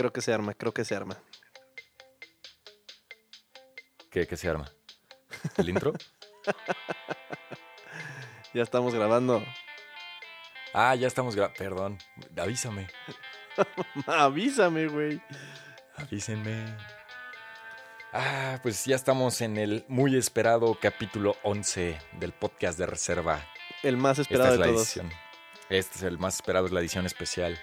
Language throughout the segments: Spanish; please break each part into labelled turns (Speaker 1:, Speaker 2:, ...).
Speaker 1: Creo que se arma, creo que se arma.
Speaker 2: ¿Qué, qué se arma? ¿El intro?
Speaker 1: Ya estamos grabando.
Speaker 2: Ah, ya estamos grabando. Perdón, avísame.
Speaker 1: Avísame, güey.
Speaker 2: Avísenme. Ah, pues ya estamos en el muy esperado capítulo 11 del podcast de reserva.
Speaker 1: El más
Speaker 2: Esta
Speaker 1: esperado
Speaker 2: es la
Speaker 1: todos.
Speaker 2: edición. Este es el más esperado, es la edición especial.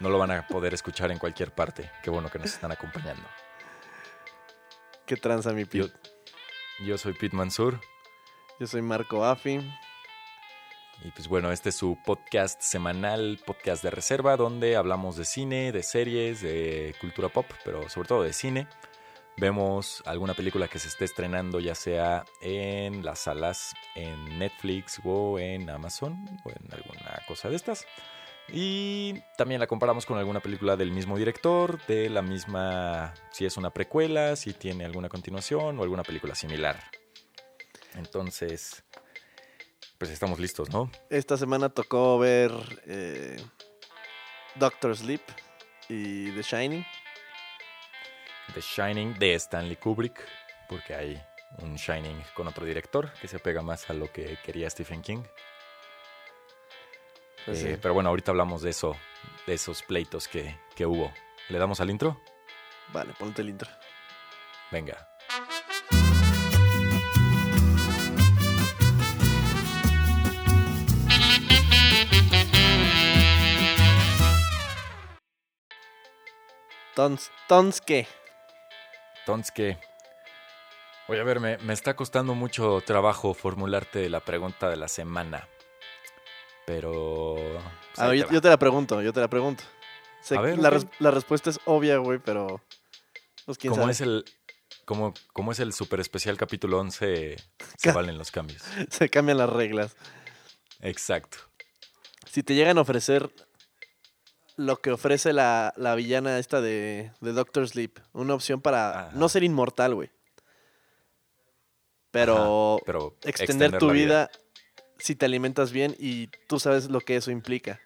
Speaker 2: No lo van a poder escuchar en cualquier parte. Qué bueno que nos están acompañando.
Speaker 1: ¿Qué tranza, mi
Speaker 2: Yo,
Speaker 1: pio?
Speaker 2: yo soy Pete Mansur
Speaker 1: Yo soy Marco Affi.
Speaker 2: y pues bueno, este es su podcast semanal, podcast de reserva, donde hablamos de cine, de series, de cultura pop, pero sobre todo de cine. Vemos alguna película que se esté estrenando, ya sea en las salas, en Netflix o en Amazon o en alguna cosa de estas. Y también la comparamos con alguna película del mismo director, de la misma, si es una precuela, si tiene alguna continuación o alguna película similar. Entonces, pues estamos listos, ¿no?
Speaker 1: Esta semana tocó ver eh, Doctor Sleep y The Shining.
Speaker 2: The Shining de Stanley Kubrick, porque hay un Shining con otro director que se pega más a lo que quería Stephen King.
Speaker 1: Pues
Speaker 2: Eh,
Speaker 1: sí.
Speaker 2: Pero bueno, ahorita hablamos de eso, de esos pleitos que, que hubo. ¿Le damos al intro?
Speaker 1: Vale, ponte el intro.
Speaker 2: Venga.
Speaker 1: Tons, tons qué?
Speaker 2: Entonces, ¿qué? Oye, a ver, me, me está costando mucho trabajo formularte la pregunta de la semana. Pero... pues,
Speaker 1: A
Speaker 2: ahí
Speaker 1: ver,
Speaker 2: te
Speaker 1: yo, te la pregunto, yo te la pregunto. Sé
Speaker 2: A
Speaker 1: que
Speaker 2: ver,
Speaker 1: la, res- la respuesta es obvia, güey, pero... Pues quién
Speaker 2: Como
Speaker 1: sabe.
Speaker 2: es el... Como, como es el super especial capítulo 11, se valen los cambios.
Speaker 1: Se cambian las reglas.
Speaker 2: Exacto.
Speaker 1: Si te llegan a ofrecer lo que ofrece la, la villana esta de, de Doctor Sleep, una opción para
Speaker 2: Ajá.
Speaker 1: no ser inmortal, güey. Pero,
Speaker 2: pero
Speaker 1: extender, tu vida. Si te alimentas bien y tú sabes lo que eso implica.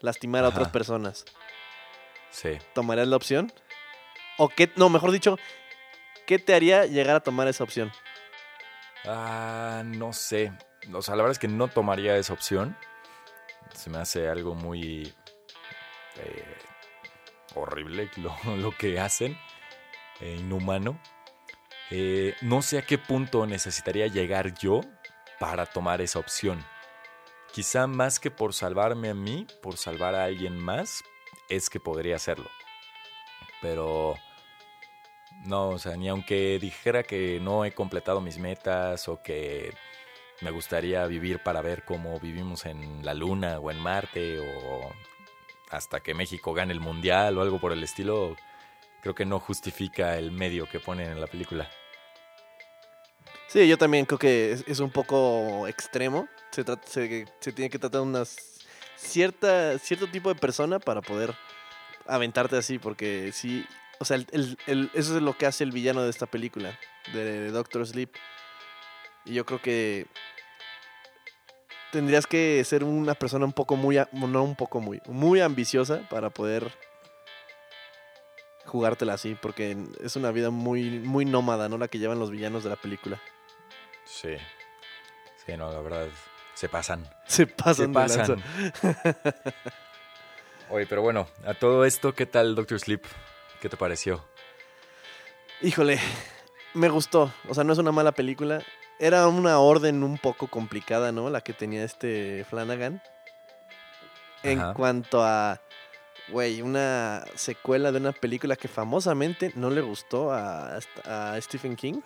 Speaker 1: Lastimar a otras personas.
Speaker 2: Sí.
Speaker 1: ¿Tomarías la opción? ¿O qué? No, mejor dicho, ¿qué te haría llegar a tomar esa opción?
Speaker 2: Ah, no sé. O sea, la verdad es que no tomaría esa opción. Se me hace algo muy eh, horrible lo, lo que hacen. eh, inhumano. Eh, no sé a qué punto necesitaría llegar yo para tomar esa opción. Quizá más que por salvarme a mí, por salvar a alguien más, es que podría hacerlo. Pero no, o sea, ni aunque dijera que no he completado mis metas o que me gustaría vivir para ver cómo vivimos en la Luna o en Marte o hasta que México gane el Mundial o algo por el estilo, creo que no justifica el medio que ponen en la película.
Speaker 1: Sí, yo también creo que es, un poco extremo. Se, trata- se, se tiene que tratar una cierta, cierto tipo de persona para poder aventarte así, porque sí, o sea, el- el- el- eso es lo que hace el villano de esta película, de Doctor Sleep. Y yo creo que tendrías que ser una persona un poco muy, no un poco muy, muy ambiciosa para poder jugártela así, porque es una vida muy, muy nómada, ¿no? La que llevan los villanos de la película.
Speaker 2: Sí. Sí, no, la verdad, se pasan.
Speaker 1: Se
Speaker 2: Se
Speaker 1: pasan, de lanza.
Speaker 2: pasan. Oye, pero bueno, a todo esto, ¿qué tal Doctor Sleep? ¿Qué te pareció?
Speaker 1: Híjole, me gustó. O sea, no es una mala película. Era una orden un poco complicada, ¿no? La que tenía este Flanagan. En
Speaker 2: Ajá.
Speaker 1: cuanto a, güey, una secuela de una película que famosamente no le gustó a, a Stephen King.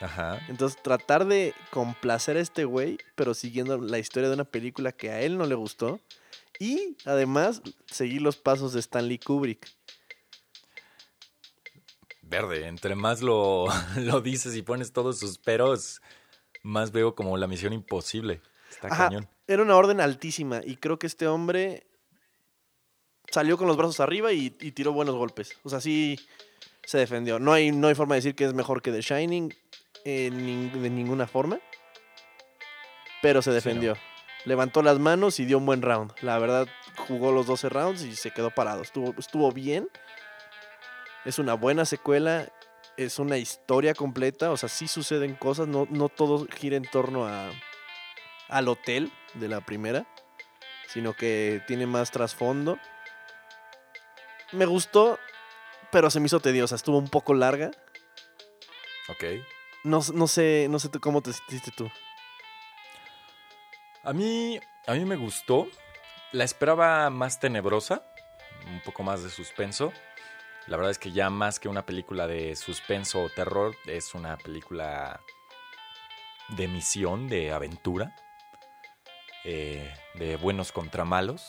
Speaker 2: Ajá.
Speaker 1: Entonces, tratar de complacer a este güey, pero siguiendo la historia de una película que a él no le gustó. Y además, seguir los pasos de Stanley Kubrick.
Speaker 2: Verde, entre más lo, lo dices y pones todos sus peros, más veo como la misión imposible. Está
Speaker 1: Ajá,
Speaker 2: cañón.
Speaker 1: Era una orden altísima y creo que este hombre salió con los brazos arriba y, y tiró buenos golpes. O sea, sí se defendió. No hay, no hay forma de decir que es mejor que The Shining en de ninguna forma, pero se
Speaker 2: Sí,
Speaker 1: defendió. levantó las manos y dio un buen round. La verdad, jugó los 12 rounds y se quedó parado. Estuvo, estuvo bien. Es una buena secuela. Es una historia completa. O sea, sí suceden cosas. No, no todo gira en torno a, al hotel de la primera. Sino que tiene más trasfondo. Me gustó, pero se me hizo tediosa. Estuvo un poco larga.
Speaker 2: Ok.
Speaker 1: No, no sé, no sé cómo te sentiste tú.
Speaker 2: A mí, a mí me gustó. La esperaba más tenebrosa, un poco más de suspenso. La verdad es que ya más que una película de suspenso o terror, es una película de misión, de aventura, eh, de buenos contra malos.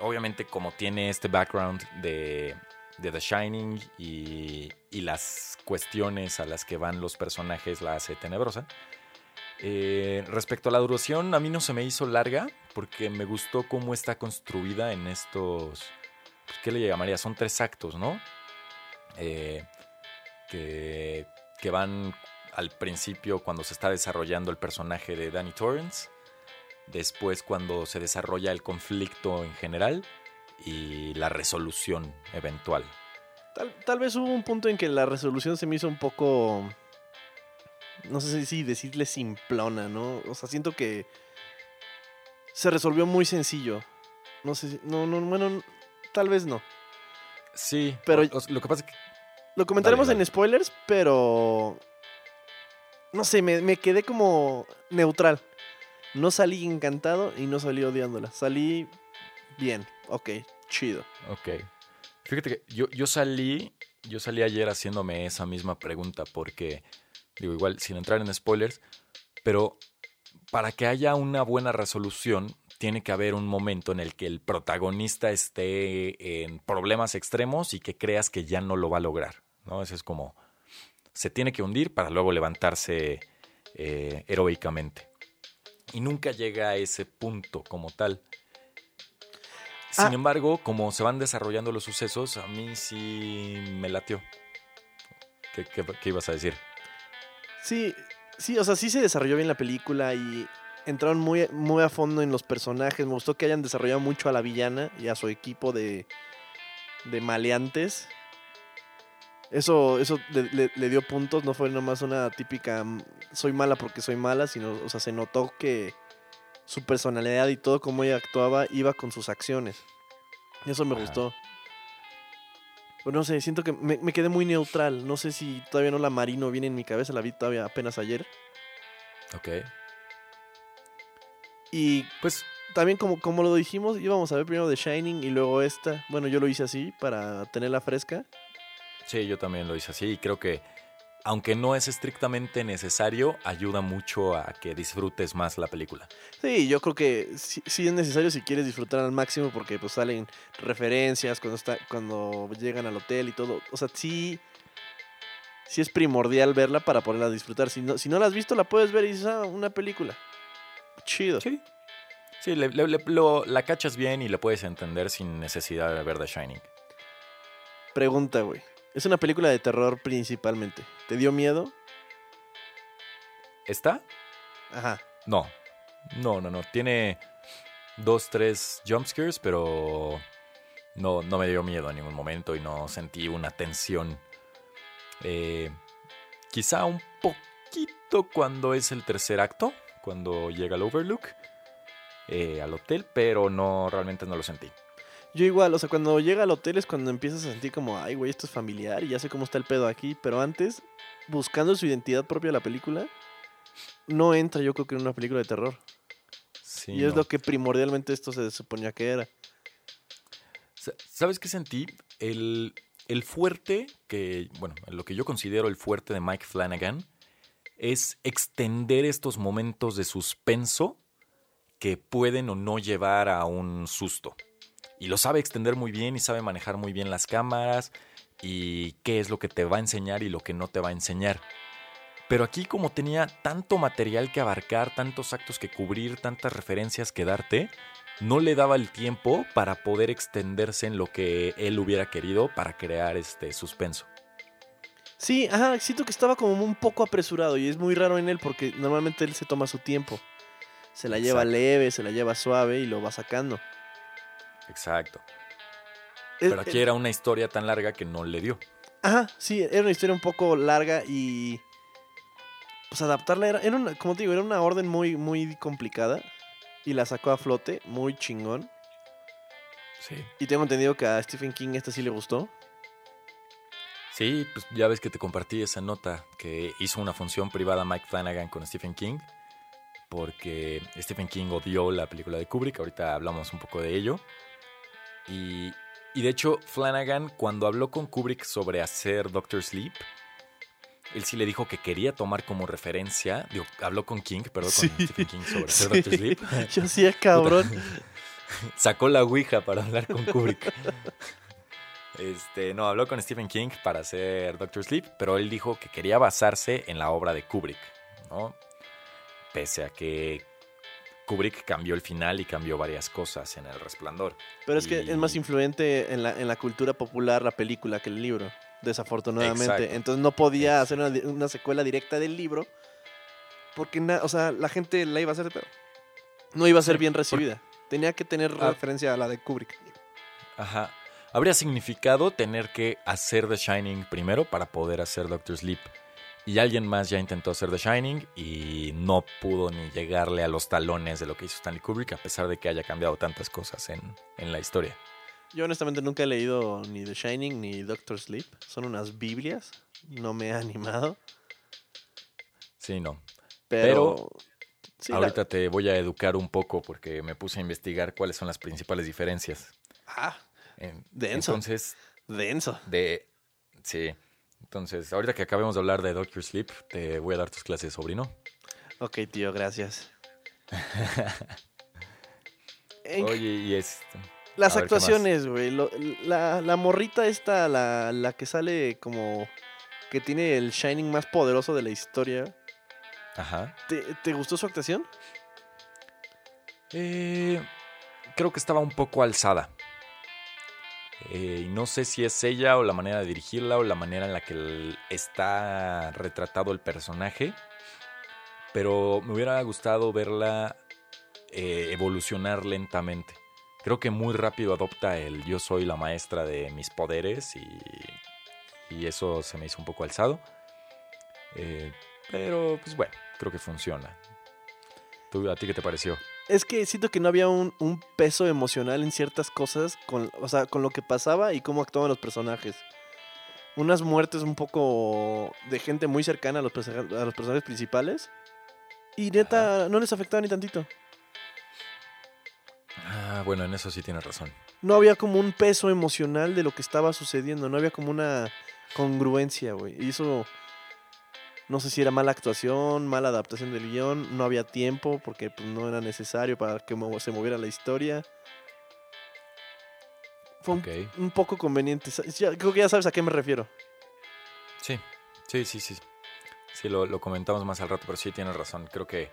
Speaker 2: Obviamente como tiene este background de, de The Shining y, y, las cuestiones a las que van los personajes la hace tenebrosa. Eh, respecto a la duración, a mí no se me hizo larga porque me gustó cómo está construida en estos... Pues, ¿Qué le llamaría? Son tres actos, ¿no? Eh, que, que van al principio cuando se está desarrollando el personaje de Danny Torrance, después cuando se desarrolla el conflicto en general y la resolución eventual.
Speaker 1: Tal, tal, vez hubo un punto en que la resolución se me hizo un poco no sé si decirle simplona, ¿no? O sea, siento que se resolvió muy sencillo. No sé si, no, no, bueno, tal vez no.
Speaker 2: Sí, pero o, o, lo que pasa es que...
Speaker 1: Lo comentaremos dale, dale. en spoilers, pero... No sé, me, me, quedé como neutral. No salí encantado y no salí odiándola. Salí bien, ok, chido.
Speaker 2: Ok. Fíjate que yo, yo salí, yo salí ayer haciéndome esa misma pregunta porque digo igual sin entrar en spoilers, pero para que haya una buena resolución tiene que haber un momento en el que el protagonista esté en problemas extremos y que creas que ya no lo va a lograr, ¿no? Eso es como se tiene que hundir para luego levantarse eh, heroicamente. Y nunca llega a ese punto como tal. Sin ah. embargo, como se van desarrollando los sucesos, a mí sí me latió. ¿Qué, qué, qué ibas a decir?
Speaker 1: Sí, sí, o sea, sí se desarrolló bien la película y entraron muy, muy a fondo en los personajes. Me gustó que hayan desarrollado mucho a la villana y a su equipo de, de maleantes. Eso, eso le, le, le, dio puntos, no fue nomás una típica soy mala porque soy mala, sino, o sea, se notó que su personalidad y todo como ella actuaba iba con sus acciones. Eso me Ajá. gustó. Pero no sé, siento que me, me, quedé muy neutral. No sé si todavía no la marino bien en mi cabeza, la vi todavía apenas ayer.
Speaker 2: Ok.
Speaker 1: Y pues también como, como lo dijimos, íbamos a ver primero The Shining y luego esta. Bueno, yo lo hice así para tenerla fresca.
Speaker 2: Sí, yo también lo hice así y creo que aunque no es estrictamente necesario, ayuda mucho a que disfrutes más la película.
Speaker 1: Sí, yo creo que sí, sí, es necesario si quieres disfrutar al máximo porque pues salen referencias cuando está cuando llegan al hotel y todo. O sea, sí sí es primordial verla para poderla disfrutar. Si no, si no la has visto, la puedes ver y dices, ah, una película. Chido.
Speaker 2: Sí. Sí, le, le, le, lo, la cachas bien y la puedes entender sin necesidad de ver The Shining.
Speaker 1: Pregunta, güey. Es una película de terror principalmente. ¿Te dio miedo?
Speaker 2: ¿Esta?
Speaker 1: Ajá.
Speaker 2: No. No, no, no. Tiene dos, tres jumpscares, pero no, no me dio miedo en ningún momento y no sentí una tensión. Eh, quizá un poquito cuando es el tercer acto, cuando llega el Overlook eh, al hotel, pero no, realmente no lo sentí.
Speaker 1: Yo igual, o sea, cuando llega al hotel es cuando empiezas a sentir como, ay, güey, esto es familiar y ya sé cómo está el pedo aquí. Pero antes, buscando su identidad propia de la película, no entra yo creo que en una película de terror. Sí, y es no. lo que primordialmente esto se suponía que era.
Speaker 2: ¿Sabes qué sentí? El, el fuerte, que, bueno, lo que yo considero el fuerte de Mike Flanagan, es extender estos momentos de suspenso que pueden o no llevar a un susto y lo sabe extender muy bien y sabe manejar muy bien las cámaras y qué es lo que te va a enseñar y lo que no te va a enseñar. Pero aquí como tenía tanto material que abarcar, tantos actos que cubrir, tantas referencias que darte, no le daba el tiempo para poder extenderse en lo que él hubiera querido para crear este suspenso.
Speaker 1: Sí, ajá, siento que estaba como un poco apresurado y es muy raro en él porque normalmente él se toma su tiempo. Se la lleva
Speaker 2: Exacto.
Speaker 1: leve, se la lleva suave y lo va sacando.
Speaker 2: Exacto.
Speaker 1: Es-
Speaker 2: Pero aquí era una historia tan larga que no le dio.
Speaker 1: Ajá, sí, era una historia un poco larga y. Pues adaptarla era, era una, como te digo, era una orden muy, muy complicada. Y la sacó a flote, muy chingón.
Speaker 2: Sí.
Speaker 1: Y tengo entendido que a Stephen King esta sí le gustó.
Speaker 2: Sí, pues ya ves que te compartí esa nota que hizo una función privada Mike Flanagan con Stephen King, porque Stephen King odió la película de Kubrick, ahorita hablamos un poco de ello. Y, y de hecho, Flanagan, cuando habló con Kubrick sobre hacer Doctor Sleep, él sí le dijo que quería tomar como referencia, digo, habló con King, perdón,
Speaker 1: Sí.
Speaker 2: con Stephen King sobre hacer
Speaker 1: Sí.
Speaker 2: Doctor Sleep.
Speaker 1: Yo hacía cabrón.
Speaker 2: Sacó la Ouija para hablar con Kubrick. Este, no, habló con Stephen King para hacer Doctor Sleep, pero él dijo que quería basarse en la obra de Kubrick, ¿no? Pese a que Kubrick cambió el final y cambió varias cosas en El Resplandor.
Speaker 1: Pero es que es más influente en la, en la cultura popular la película que el libro, desafortunadamente.
Speaker 2: Exacto.
Speaker 1: Entonces no podía hacer una, una secuela directa del libro. Porque, na- o sea, la gente la iba a hacer de pedo. No iba a ser bien recibida. Tenía que tener
Speaker 2: Ah.
Speaker 1: referencia a la de Kubrick.
Speaker 2: Ajá. Habría significado tener que hacer The Shining primero para poder hacer Doctor Sleep. Y alguien más ya intentó hacer The Shining y no pudo ni llegarle a los talones de lo que hizo Stanley Kubrick, a pesar de que haya cambiado tantas cosas en, en la historia.
Speaker 1: Yo honestamente nunca he leído ni The Shining ni Doctor Sleep. Son unas Biblias. No me ha animado.
Speaker 2: Sí, no.
Speaker 1: Pero. sí, la-
Speaker 2: Ahorita te voy a educar un poco porque me puse a investigar cuáles son las principales diferencias.
Speaker 1: Ah,
Speaker 2: En-
Speaker 1: Denso.
Speaker 2: Entonces,
Speaker 1: denso.
Speaker 2: de... Sí. Entonces, ahorita que acabemos de hablar de Doctor Sleep, te voy a dar tus clases sobrino.
Speaker 1: Ok, tío, gracias.
Speaker 2: Oye, y es...
Speaker 1: Las actuaciones, güey. La, la morrita esta, la, la que sale como que tiene el Shining más poderoso de la historia.
Speaker 2: Ajá.
Speaker 1: ¿Te, te gustó su actuación?
Speaker 2: Eh, creo que estaba un poco alzada. Eh, y no sé si es ella o la manera de dirigirla o la manera en la que está retratado el personaje. Pero me hubiera gustado verla eh, evolucionar lentamente. Creo que muy rápido adopta el yo soy la maestra de mis poderes y, y eso se me hizo un poco alzado. Eh, pero pues bueno, creo que funciona. ¿Tú, ¿A ti qué te pareció?
Speaker 1: Es que siento que no había un, un peso emocional en ciertas cosas, con, o sea, con lo que pasaba y cómo actuaban los personajes. Unas muertes un poco de gente muy cercana a los, a los personajes principales. Y neta, no les afectaba ni tantito.
Speaker 2: Ah, bueno, en eso sí tienes razón.
Speaker 1: No había como un peso emocional de lo que estaba sucediendo. No había como una congruencia, güey. Y eso. No sé si era mala actuación, mala adaptación del guion. No había tiempo porque pues, no era necesario para que se moviera la historia. Fue un, poco conveniente. Ya- creo que ya sabes a qué me refiero.
Speaker 2: Sí, sí, sí, sí. Sí, lo, lo comentamos más al rato, pero sí tienes razón. Creo que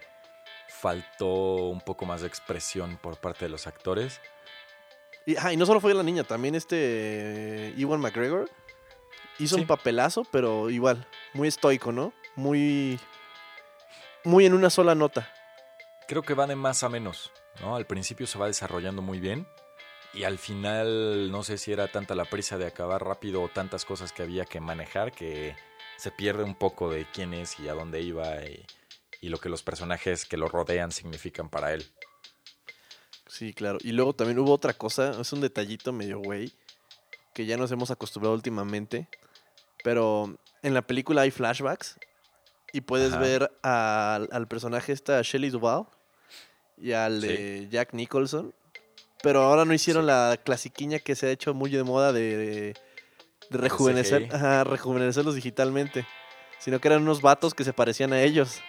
Speaker 2: faltó un poco más de expresión por parte de los actores.
Speaker 1: Y, ah, y no solo fue la niña, también este eh, Ewan McGregor hizo
Speaker 2: Sí.
Speaker 1: un papelazo, pero igual, muy estoico, ¿no? Muy. Muy en una sola nota.
Speaker 2: Creo que va de más a menos, ¿no? Al principio se va desarrollando muy bien y al final no sé si era tanta la prisa de acabar rápido o tantas cosas que había que manejar que se pierde un poco de quién es y a dónde iba y, y lo que los personajes que lo rodean significan para él.
Speaker 1: Sí, claro. Y luego también hubo otra cosa, es un detallito medio güey, que ya nos hemos acostumbrado últimamente. Pero en la película hay flashbacks y puedes
Speaker 2: Ajá.
Speaker 1: ver al, al personaje esta Shelley Duvall y al
Speaker 2: Sí.
Speaker 1: de Jack Nicholson. Pero ahora no hicieron
Speaker 2: Sí.
Speaker 1: la clasiquiña que se ha hecho muy de moda de, de rejuvenecer, ajá, rejuvenecerlos digitalmente. Sino que eran unos vatos que se parecían a ellos.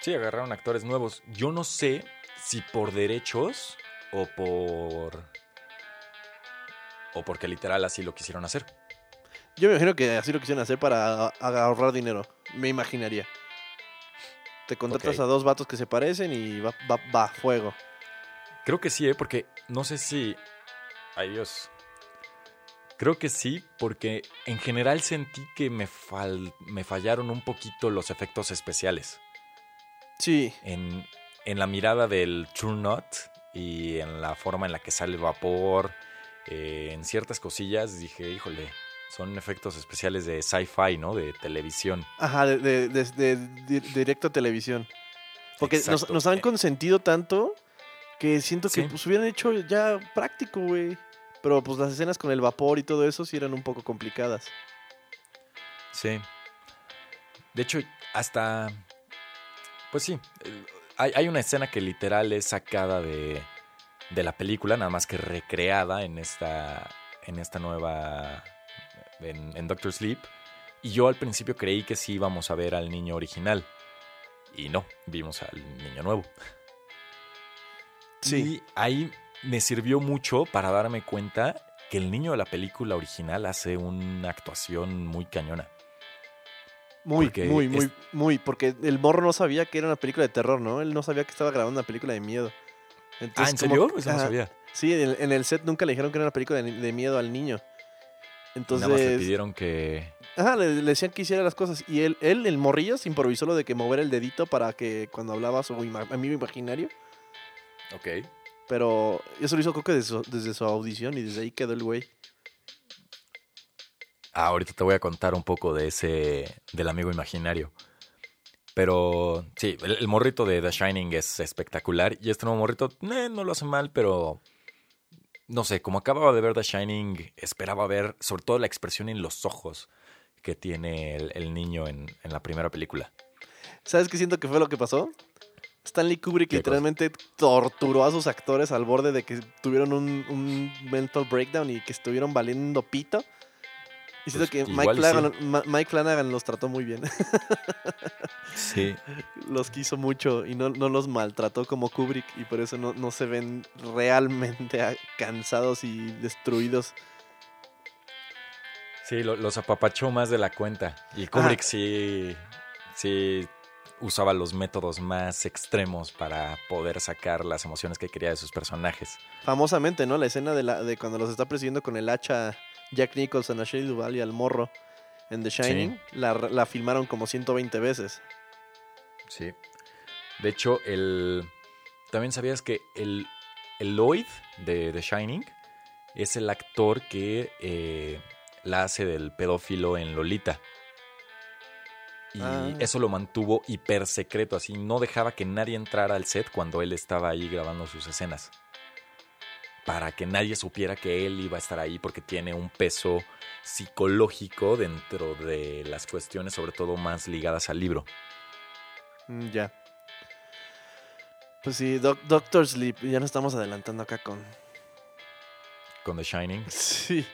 Speaker 2: Sí, agarraron actores nuevos. Yo no sé si por derechos o por. o porque literal así lo quisieron hacer.
Speaker 1: Yo me imagino que así lo quisieron hacer para ahorrar dinero. Me imaginaría. Te contratas a dos vatos que se parecen y va, va, va, fuego.
Speaker 2: Creo que sí, ¿eh? porque no sé si. Ay Dios. Creo que sí, porque en general sentí que me, fal- me fallaron un poquito los efectos especiales.
Speaker 1: Sí,
Speaker 2: En, en la mirada del True Knot y en la forma en la que sale el vapor, eh, en ciertas cosillas, dije, híjole, son efectos especiales de sci-fi, ¿no? De televisión.
Speaker 1: Ajá, de, de- de- de- de- directo a televisión. Porque nos, han consentido tanto que siento que
Speaker 2: Sí.
Speaker 1: pues hubieran hecho ya práctico, güey. Pero pues las escenas con el vapor y todo eso sí eran un poco complicadas.
Speaker 2: Sí. De hecho, hasta. Pues sí. Hay, hay una escena que literal es sacada de, de la película, nada más que recreada en esta. En esta nueva. En, en Doctor Sleep. Y yo al principio creí que sí íbamos a ver al niño original. Y no, vimos al niño nuevo.
Speaker 1: Sí.
Speaker 2: Y ahí me sirvió mucho para darme cuenta que el niño de la película original hace una actuación muy cañona.
Speaker 1: Muy,
Speaker 2: Porque
Speaker 1: muy, muy,
Speaker 2: es-
Speaker 1: muy. Porque el morro no sabía que era una película de terror, ¿no? Él no sabía que estaba grabando una película de miedo.
Speaker 2: ah, ¿en
Speaker 1: como
Speaker 2: serio? Eso no sabía.
Speaker 1: Sí, en, en el set nunca le dijeron que era una película de, de miedo al niño. Entonces,
Speaker 2: Nada más le pidieron que.
Speaker 1: ajá, le, le decían que hiciera las cosas. Y él, él, el morrillo, se improvisó lo de que mover el dedito para que cuando hablaba su ima- amigo imaginario.
Speaker 2: Ok.
Speaker 1: Pero eso lo hizo creo que desde su, desde su audición y desde ahí quedó el güey.
Speaker 2: Ah, ahorita te voy a contar un poco de ese. del amigo imaginario. Pero sí, el, el morrito de The Shining es espectacular. Y este nuevo morrito eh, no lo hace mal, pero. No sé, como acababa de ver The Shining, esperaba ver sobre todo la expresión en los ojos que tiene el, el niño en, en la primera película.
Speaker 1: ¿Sabes qué siento que fue lo que pasó? Stanley Kubrick literalmente torturó a sus actores al borde de que tuvieron un, un mental breakdown y que estuvieron valiendo pito. Y siento
Speaker 2: Pues,
Speaker 1: que Mike Flanagan, Mike Flanagan los trató muy bien.
Speaker 2: Sí.
Speaker 1: los quiso mucho y no, no los maltrató como Kubrick y por eso no, no se ven realmente cansados y destruidos.
Speaker 2: Sí, lo- los apapachó más de la cuenta. Y Kubrick sí, sí usaba los métodos más extremos para poder sacar las emociones que quería de sus personajes.
Speaker 1: Famosamente, ¿no? La escena de, la, de cuando los está persiguiendo con el hacha Jack Nicholson a Shelley Duvall y al morro en The Shining, la, la filmaron como 120 veces.
Speaker 2: Sí. De hecho, el. También sabías que el, el Lloyd de The Shining es el actor que eh, la hace del pedófilo en Lolita. Y
Speaker 1: Ah.
Speaker 2: eso lo mantuvo hiper secreto, así no dejaba que nadie entrara al set cuando él estaba ahí grabando sus escenas. Para que nadie supiera que él iba a estar ahí porque tiene un peso psicológico dentro de las cuestiones, sobre todo más ligadas al libro.
Speaker 1: Mm, ya. Pues sí, Doc- Doctor Sleep, ya nos estamos adelantando acá con...
Speaker 2: Con The Shining.
Speaker 1: Sí.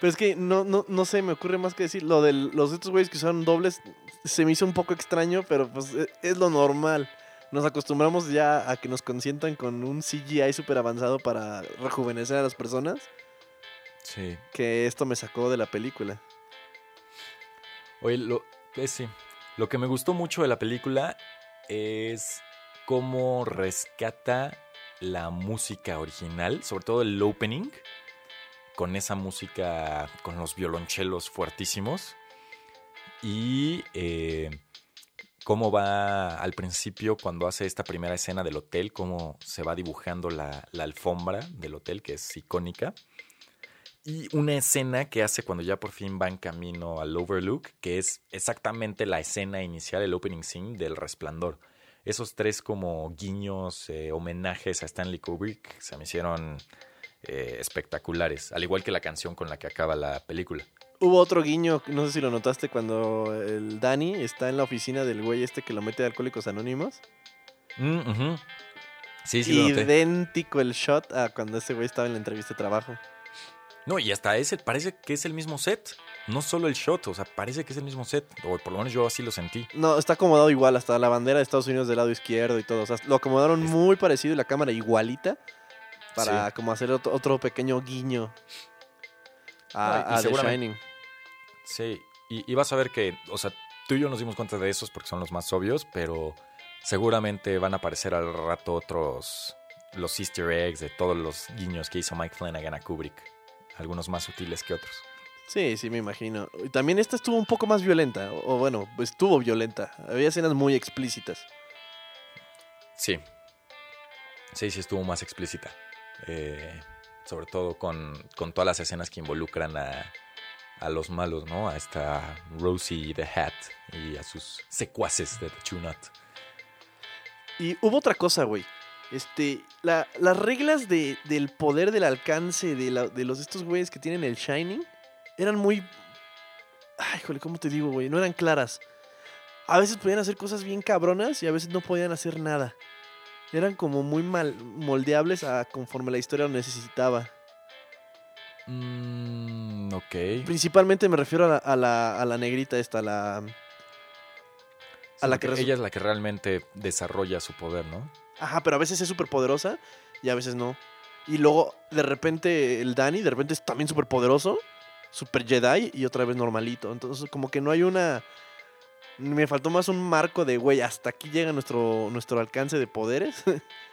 Speaker 1: Pero es que no, no, no sé, me ocurre más que decir. Lo de los otros güeyes que usaron dobles se me hizo un poco extraño, pero pues e- es lo normal. Nos acostumbramos ya a que nos consientan con un CGI súper avanzado para rejuvenecer a las personas,
Speaker 2: Sí.
Speaker 1: que esto me sacó de la película.
Speaker 2: Oye, lo, eh, sí. Lo que me gustó mucho de la película es cómo rescata la música original, sobre todo el opening, con esa música, con los violonchelos fuertísimos. Y eh, cómo va al principio, cuando hace esta primera escena del hotel, cómo se va dibujando la, alfombra del hotel, que es icónica. Y una escena que hace cuando ya por fin va en camino al Overlook, que es exactamente la escena inicial, el opening scene del Resplandor. Esos tres como guiños, eh, homenajes a Stanley Kubrick se me hicieron eh, espectaculares, al igual que la canción con la que acaba la película.
Speaker 1: Hubo otro guiño, no sé si lo notaste, cuando el Danny está en la oficina del güey este que lo mete de Alcohólicos Anónimos.
Speaker 2: Mm. Sí, sí, lo noté.
Speaker 1: Idéntico el shot a cuando ese güey estaba en la entrevista de trabajo.
Speaker 2: No, y hasta ese parece que es el mismo set. No solo el shot, o sea, parece que es el mismo set. O por lo menos yo así lo sentí.
Speaker 1: No, está acomodado igual, hasta la bandera de Estados Unidos del lado izquierdo y todo. O sea, lo acomodaron
Speaker 2: Es-
Speaker 1: muy parecido y la cámara igualita para
Speaker 2: Sí.
Speaker 1: como hacer otro, otro pequeño guiño a,
Speaker 2: No, y- y
Speaker 1: a The Shining.
Speaker 2: Sí, y, y vas a ver que, o sea, tú y yo nos dimos cuenta de esos porque son los más obvios, pero seguramente van a aparecer al rato otros, los easter eggs de todos los guiños que hizo Mike Flanagan a Kubrick. Algunos más sutiles que otros.
Speaker 1: Sí, sí, me imagino. También esta estuvo un poco más violenta, o, o bueno, estuvo violenta. Había escenas muy explícitas.
Speaker 2: Sí, Sí, sí estuvo más explícita. Eh, sobre todo con, con, todas las escenas que involucran a, a, los malos, ¿no? A esta Rosie the Hat y a sus secuaces de The Nut.
Speaker 1: Y hubo otra cosa, güey. Este, la, las reglas de, del poder, del alcance de, de los estos güeyes que tienen el Shining eran muy. Ay, joder, ¿cómo te digo, güey? No eran claras. A veces podían hacer cosas bien cabronas y a veces no podían hacer nada. Eran como muy mal moldeables a conforme la historia lo necesitaba.
Speaker 2: Mm, ok.
Speaker 1: Principalmente me refiero a la, a la, a la negrita esta, la.
Speaker 2: A la que ella es la que realmente desarrolla su poder, ¿no?
Speaker 1: Ajá, pero a veces es súper poderosa y a veces no. Y luego, de repente, el Danny, de repente es también súper poderoso, súper Jedi y otra vez normalito. Entonces, como que no hay una. Me faltó más un marco de, güey, hasta aquí llega nuestro, nuestro alcance de poderes.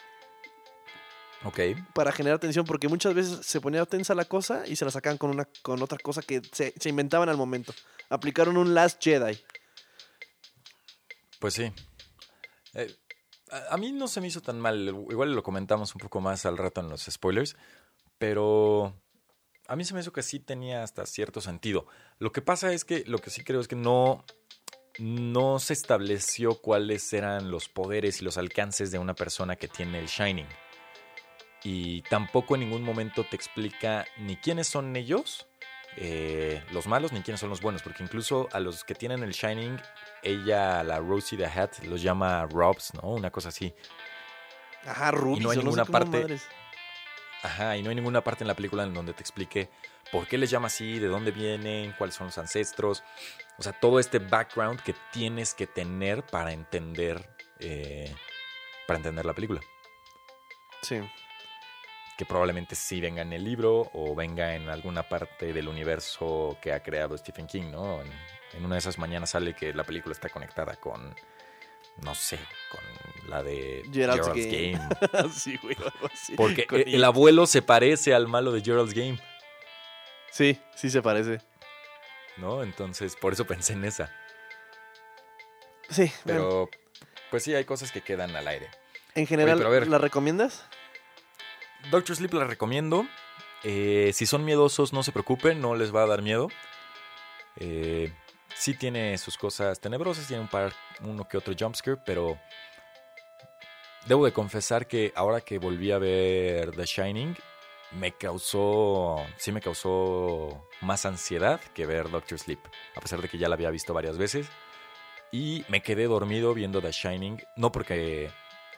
Speaker 2: ok.
Speaker 1: Para generar tensión, porque muchas veces se ponía tensa la cosa y se la sacaban con, una, con otra cosa que se, se inventaban al momento. Aplicaron un Last Jedi.
Speaker 2: Pues sí. Eh, a, mí no se me hizo tan mal. Igual lo comentamos un poco más al rato en los spoilers. Pero a mí se me hizo que sí tenía hasta cierto sentido. Lo que pasa es que lo que sí creo es que no, no se estableció cuáles eran los poderes y los alcances de una persona que tiene el Shining. Y tampoco en ningún momento te explica ni quiénes son ellos, eh, los malos, ni quiénes son los buenos. Porque incluso a los que tienen el Shining ella, la Rosie the Hat, los llama Robs, ¿no? Una cosa así.
Speaker 1: Ajá, Rubies.
Speaker 2: Y no hay ninguna parte. Ajá, y no hay ninguna parte en la película en donde te explique por qué les llama así, de dónde vienen, cuáles son los ancestros. O sea, todo este background que tienes que tener para entender. Eh, para entender la película.
Speaker 1: Sí.
Speaker 2: Que probablemente sí venga en el libro o venga en alguna parte del universo que ha creado Stephen King, ¿no? en una de esas mañanas sale que la película está conectada con, no sé, con la de
Speaker 1: Gerald's, Game. sí, güey,
Speaker 2: Porque el, abuelo se parece al malo de Gerald's Game.
Speaker 1: Sí, sí se parece.
Speaker 2: ¿No? Entonces, por eso pensé en esa.
Speaker 1: Sí.
Speaker 2: Pero, pues sí, hay cosas que quedan al aire.
Speaker 1: En general, ¿la recomiendas?
Speaker 2: Doctor Sleep la recomiendo. Eh, si son miedosos, no se preocupen, no les va a dar miedo. Eh, sí tiene sus cosas tenebrosas, tiene un par, uno que otro jumpscare, pero debo de confesar que ahora que volví a ver The Shining, me causó, sí me causó más ansiedad que ver Doctor Sleep, a pesar de que ya la había visto varias veces. Y me quedé dormido viendo The Shining, no porque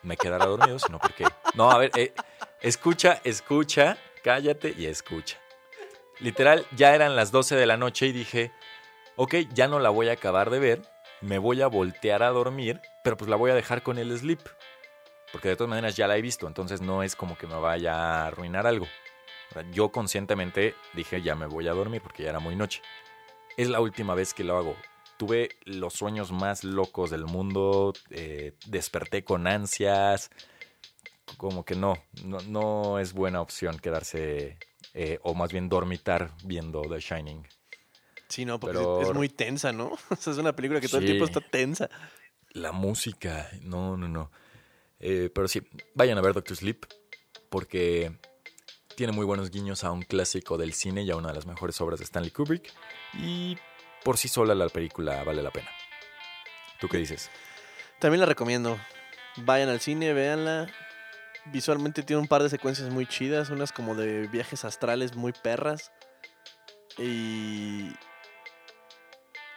Speaker 2: me quedara dormido, sino porque... No, a ver, eh, escucha, escucha, cállate y escucha. Literal, ya eran las 12 de la noche y dije, ok, ya no la voy a acabar de ver, me voy a voltear a dormir, pero pues la voy a dejar con el sleep. Porque de todas maneras ya la he visto, entonces no es como que me vaya a arruinar algo. yo conscientemente dije ya me voy a dormir porque ya era muy noche. Es la última vez que lo hago. Tuve los sueños más locos del mundo, eh, desperté con ansias, como que no, no, es buena opción quedarse, eh, o más bien dormitar viendo The Shining.
Speaker 1: Sí, no, porque es muy tensa, ¿no? O sea, es una película que todo el tiempo está tensa.
Speaker 2: La música, no, no, no. Eh, pero sí, vayan a ver Doctor Sleep porque tiene muy buenos guiños a un clásico del cine y a una de las mejores obras de Stanley Kubrick. Y por sí sola la película vale la pena. ¿Tú qué dices?
Speaker 1: También la recomiendo. Vayan al cine, véanla. Visualmente tiene un par de secuencias muy chidas, unas como de viajes astrales muy perras. Y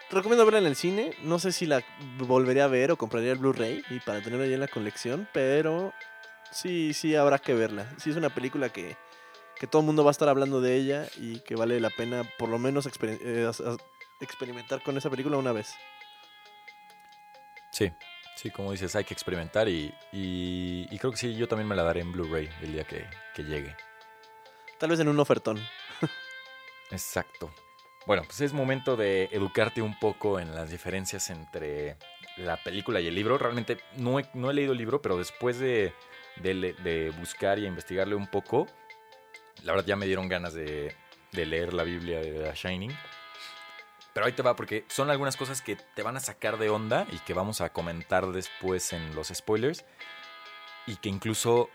Speaker 1: recomiendo verla en el cine. No sé si la volvería a ver o compraría el Blu-ray y para tenerla ahí en la colección, pero sí, sí habrá que verla. Sí es una película que, que todo el mundo va a estar hablando de ella y que vale la pena por lo menos eh, experimentar con esa película una vez.
Speaker 2: Sí, sí, como dices, hay que experimentar y, y, creo que sí, yo también me la daré en Blu-ray el día que, que llegue.
Speaker 1: Tal vez en un ofertón.
Speaker 2: Exacto. Bueno, pues es momento de educarte un poco en las diferencias entre la película y el libro. Realmente no he, no he leído el libro, pero después de, de, buscar y investigarle un poco, la verdad ya me dieron ganas de, de leer la Biblia de The Shining. Pero ahí te va, porque son algunas cosas que te van a sacar de onda y que vamos a comentar después en los spoilers. Y que incluso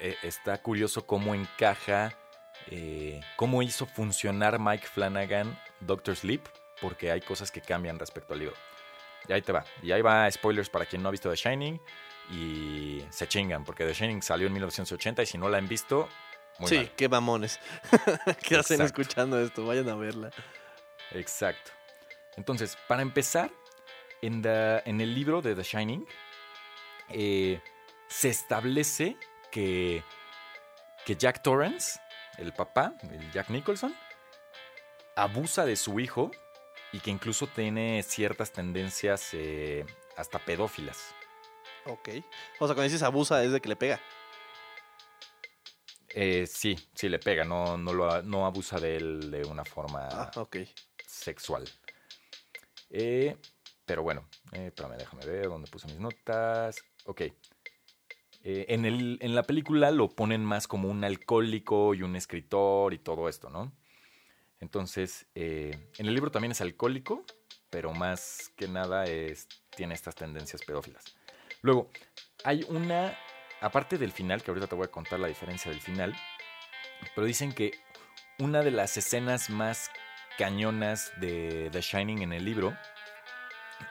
Speaker 2: eh, está curioso cómo encaja, eh, cómo hizo funcionar Mike Flanagan Doctor Sleep, porque hay cosas que cambian respecto al libro. Y ahí te va. Y ahí va spoilers para quien no ha visto The Shining. Y se chingan, porque The Shining salió en 1980 y si no la han visto, muy
Speaker 1: sí,
Speaker 2: mal.
Speaker 1: qué mamones. ¿Qué hacen escuchando esto? Vayan a verla.
Speaker 2: Exacto. Entonces, para empezar, en, the- en el libro de The Shining, eh, se establece que, que Jack Torrance, el papá, el Jack Nicholson, abusa de su hijo y que incluso tiene ciertas tendencias eh, hasta pedófilas.
Speaker 1: Ok. O sea, cuando dices abusa es de que le pega.
Speaker 2: Eh, sí, sí le pega, no, no, lo, no abusa de él de una forma
Speaker 1: Ah, ok.
Speaker 2: Sexual. Eh, pero bueno, eh, espérame, déjame ver dónde puse mis notas. Ok. Eh, en, el, en la película lo ponen más como un alcohólico y un escritor y todo esto, ¿no? Entonces, eh, en el libro también es alcohólico, pero más que nada es, tiene estas tendencias pedófilas. Luego, hay una, aparte del final, que ahorita te voy a contar la diferencia del final, pero dicen que una de las escenas más cañonas de The Shining en el libro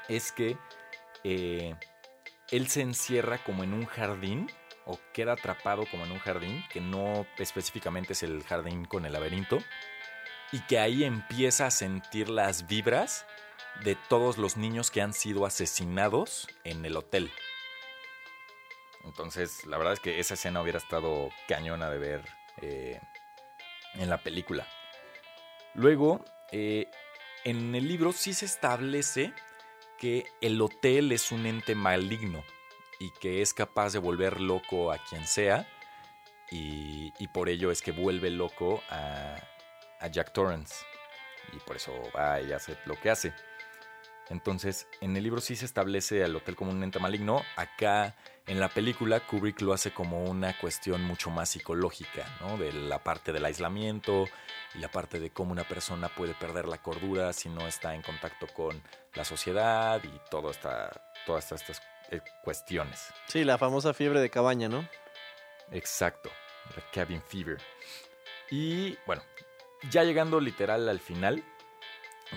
Speaker 2: es que eh, él se encierra como en un jardín o queda atrapado como en un jardín, que no específicamente es el jardín con el laberinto, y que ahí empieza a sentir las vibras de todos los niños que han sido asesinados en el hotel. Entonces, la verdad es que esa escena hubiera estado cañona de ver eh, en la película. Luego, eh, en el libro sí se establece que el hotel es un ente maligno y que es capaz de volver loco a quien sea y, por ello es que vuelve loco a, a Jack Torrance y por eso va y hace lo que hace. Entonces, en el libro sí se establece al hotel como un ente maligno. Acá, en la película, Kubrick lo hace como una cuestión mucho más psicológica, ¿no? De la parte del aislamiento y la parte de cómo una persona puede perder la cordura si no está en contacto con la sociedad y todo esta, todas estas eh, cuestiones.
Speaker 1: Sí, la famosa fiebre de cabaña, ¿no?
Speaker 2: Exacto, la cabin fever. Y bueno, ya llegando literal al final,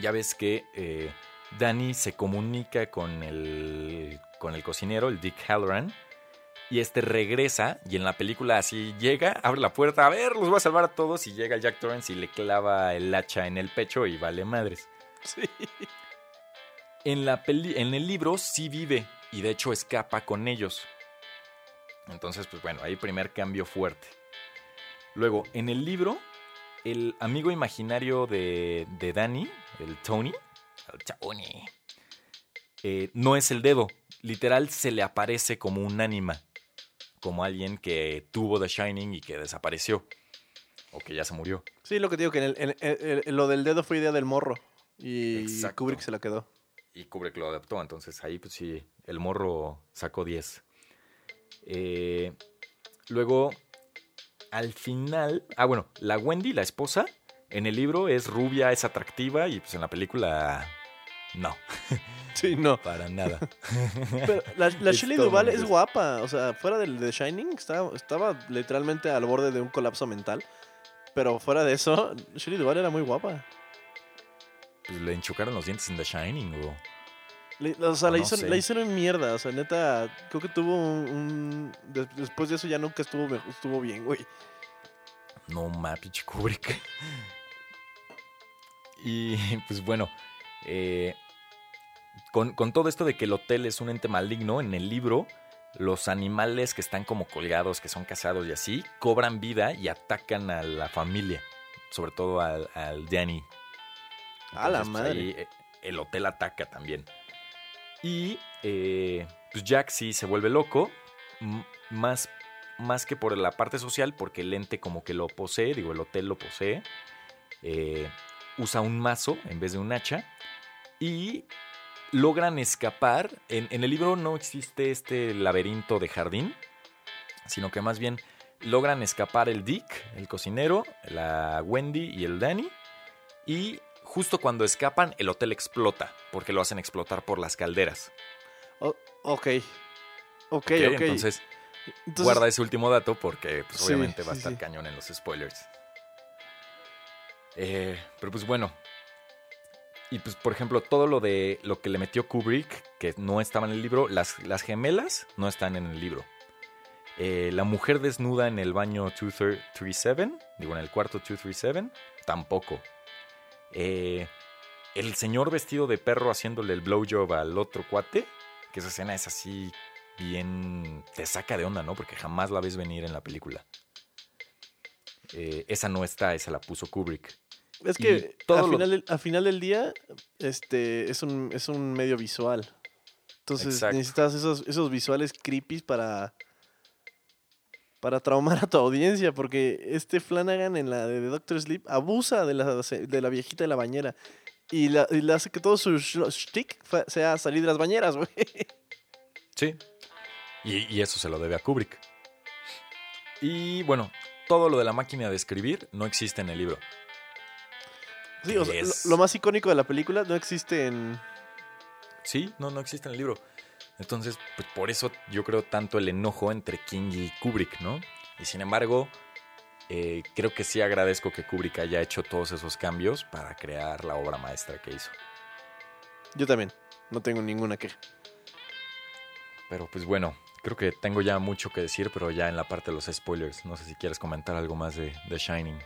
Speaker 2: ya ves que eh, Danny se comunica con el, con el cocinero, el Dick Halloran, y este regresa y en la película así llega, abre la puerta, a ver, los voy a salvar a todos y llega Jack Torrance y le clava el hacha en el pecho y vale madres.
Speaker 1: Sí.
Speaker 2: En, la peli- en el libro sí vive y de hecho escapa con ellos. Entonces, pues bueno, ahí primer cambio fuerte. Luego, en el libro, el amigo imaginario de, de Danny, el Tony, el Tony, eh, no es el dedo. Literal se le aparece como un ánima. Como alguien que tuvo The Shining y que desapareció. O que ya se murió.
Speaker 1: Sí, lo que te digo, que en el- en- en- en lo del dedo fue idea del morro. Y
Speaker 2: Exacto.
Speaker 1: Kubrick se la quedó.
Speaker 2: Y Kubrick lo adaptó, entonces ahí pues sí, el morro sacó 10. Eh, luego, al final, ah bueno, la Wendy, la esposa, en el libro es rubia, es atractiva y pues en la película no,
Speaker 1: Sí, no.
Speaker 2: para nada.
Speaker 1: Pero la, la Shelley
Speaker 2: muy
Speaker 1: es guapa. O sea, fuera del The Shining, estaba, estaba literalmente al borde de un colapso mental. Pero fuera de eso, Shelley Duvall era muy guapa.
Speaker 2: Pues le enchucaron los dientes en The Shining o...
Speaker 1: Le- o sea,
Speaker 2: O
Speaker 1: la,
Speaker 2: no
Speaker 1: hizo, la hicieron mierda. O sea, neta, creo que tuvo un. un- des- después de eso ya nunca estuvo, estuvo bien, güey.
Speaker 2: No ma, pinche Kubrick. Y pues bueno, eh, con, con todo esto de que el hotel es un ente maligno, en el libro, los animales que están como colgados, que son cazados y así, cobran vida y atacan a la familia, sobre todo al, al Danny.
Speaker 1: A la
Speaker 2: pues,
Speaker 1: madre.
Speaker 2: ahí, eh, el hotel ataca también. Y eh, pues Jack sí se vuelve loco, más, más que por la parte social, porque el ente como que lo posee, digo, el hotel lo posee. eh, usa un mazo en vez de un hacha y logran escapar. En, en el libro no existe este laberinto de jardín, sino que más bien logran escapar el Dick, el cocinero, la Wendy y el Danny. Y justo cuando escapan, el hotel explota, porque lo hacen explotar por las calderas.
Speaker 1: O- ok. Ok,
Speaker 2: ¿ok? Entonces,
Speaker 1: Entonces,
Speaker 2: guarda ese último dato porque pues,
Speaker 1: Sí,
Speaker 2: obviamente va a
Speaker 1: sí,
Speaker 2: estar
Speaker 1: sí.
Speaker 2: cañón en los spoilers. Eh, pero pues bueno. Y pues, por ejemplo, todo lo de lo que le metió Kubrick, que no estaba en el libro, las, las gemelas no están en el libro. Eh, la mujer desnuda en el baño 237, digo, en el cuarto 237, tampoco. Eh, el señor vestido de perro haciéndole el blowjob al otro cuate, que esa escena es así bien... te saca de onda, ¿no? Porque jamás la ves venir en la película. Eh, esa no está, esa la puso Kubrick.
Speaker 1: Es que
Speaker 2: todo
Speaker 1: al final, del, al final del día, este, es un, es un medio visual. Entonces
Speaker 2: Exacto.
Speaker 1: necesitas esos, esos visuales creepy para, para traumar a tu audiencia, porque este Flanagan en la de Doctor Sleep abusa de la, de la viejita de la bañera y, la, y le hace que todo su sh- shtick sea salir de las bañeras, güey.
Speaker 2: Sí. Y, y eso se lo debe a Kubrick. Y bueno, todo lo de la máquina de escribir no existe en el libro.
Speaker 1: Sí, o sea, lo-
Speaker 2: Es-
Speaker 1: lo, más icónico de la película no existe en...
Speaker 2: Sí, no, no existe en el libro. Entonces, pues por eso yo creo tanto el enojo entre King y Kubrick, ¿no? Y sin embargo, eh, creo que sí agradezco que Kubrick haya hecho todos esos cambios para crear la obra maestra que hizo.
Speaker 1: Yo también, no tengo ninguna queja.
Speaker 2: Pero pues bueno, creo que tengo ya mucho que decir, pero ya en la parte de los spoilers. No sé si quieres comentar algo más de The Shining.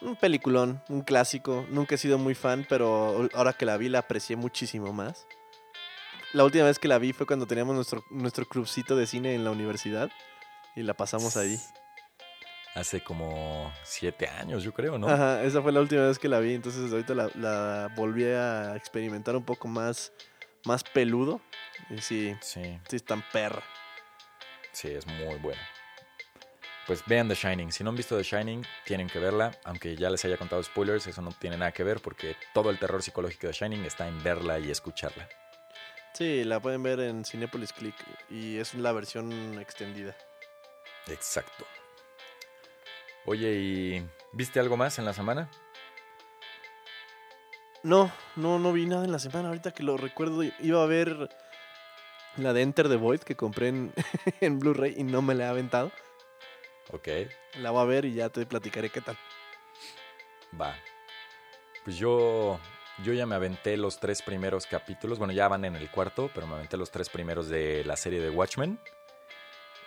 Speaker 1: Un peliculón, un clásico. Nunca he sido muy fan, pero ahora que la vi la aprecié muchísimo más. La última vez que la vi fue cuando teníamos nuestro, nuestro clubcito de cine en la universidad y la pasamos ahí.
Speaker 2: Hace como siete años, yo creo, ¿no?
Speaker 1: Ajá, esa fue la última vez que la vi, entonces ahorita la, la volví a experimentar un poco más, más peludo. Y sí,
Speaker 2: Sí,
Speaker 1: sí, es tan perra.
Speaker 2: sí, es muy buena. Pues vean The Shining. Si no han visto The Shining, tienen que verla. Aunque ya les haya contado spoilers, eso no tiene nada que ver porque todo el terror psicológico de Shining está en verla y escucharla.
Speaker 1: Sí, la pueden ver en Cinepolis Click y es la versión extendida.
Speaker 2: Exacto. Oye, ¿y viste algo más en la semana?
Speaker 1: No, no, no vi nada en la semana. Ahorita que lo recuerdo, iba a ver la de Enter the Void que compré en, en Blu-ray y no me la he aventado.
Speaker 2: Ok,
Speaker 1: La voy a ver y ya te platicaré qué tal.
Speaker 2: va. Pues yo, yo ya me aventé los tres primeros capítulos. Bueno, ya van en el cuarto, pero me aventé los tres primeros de la serie de Watchmen.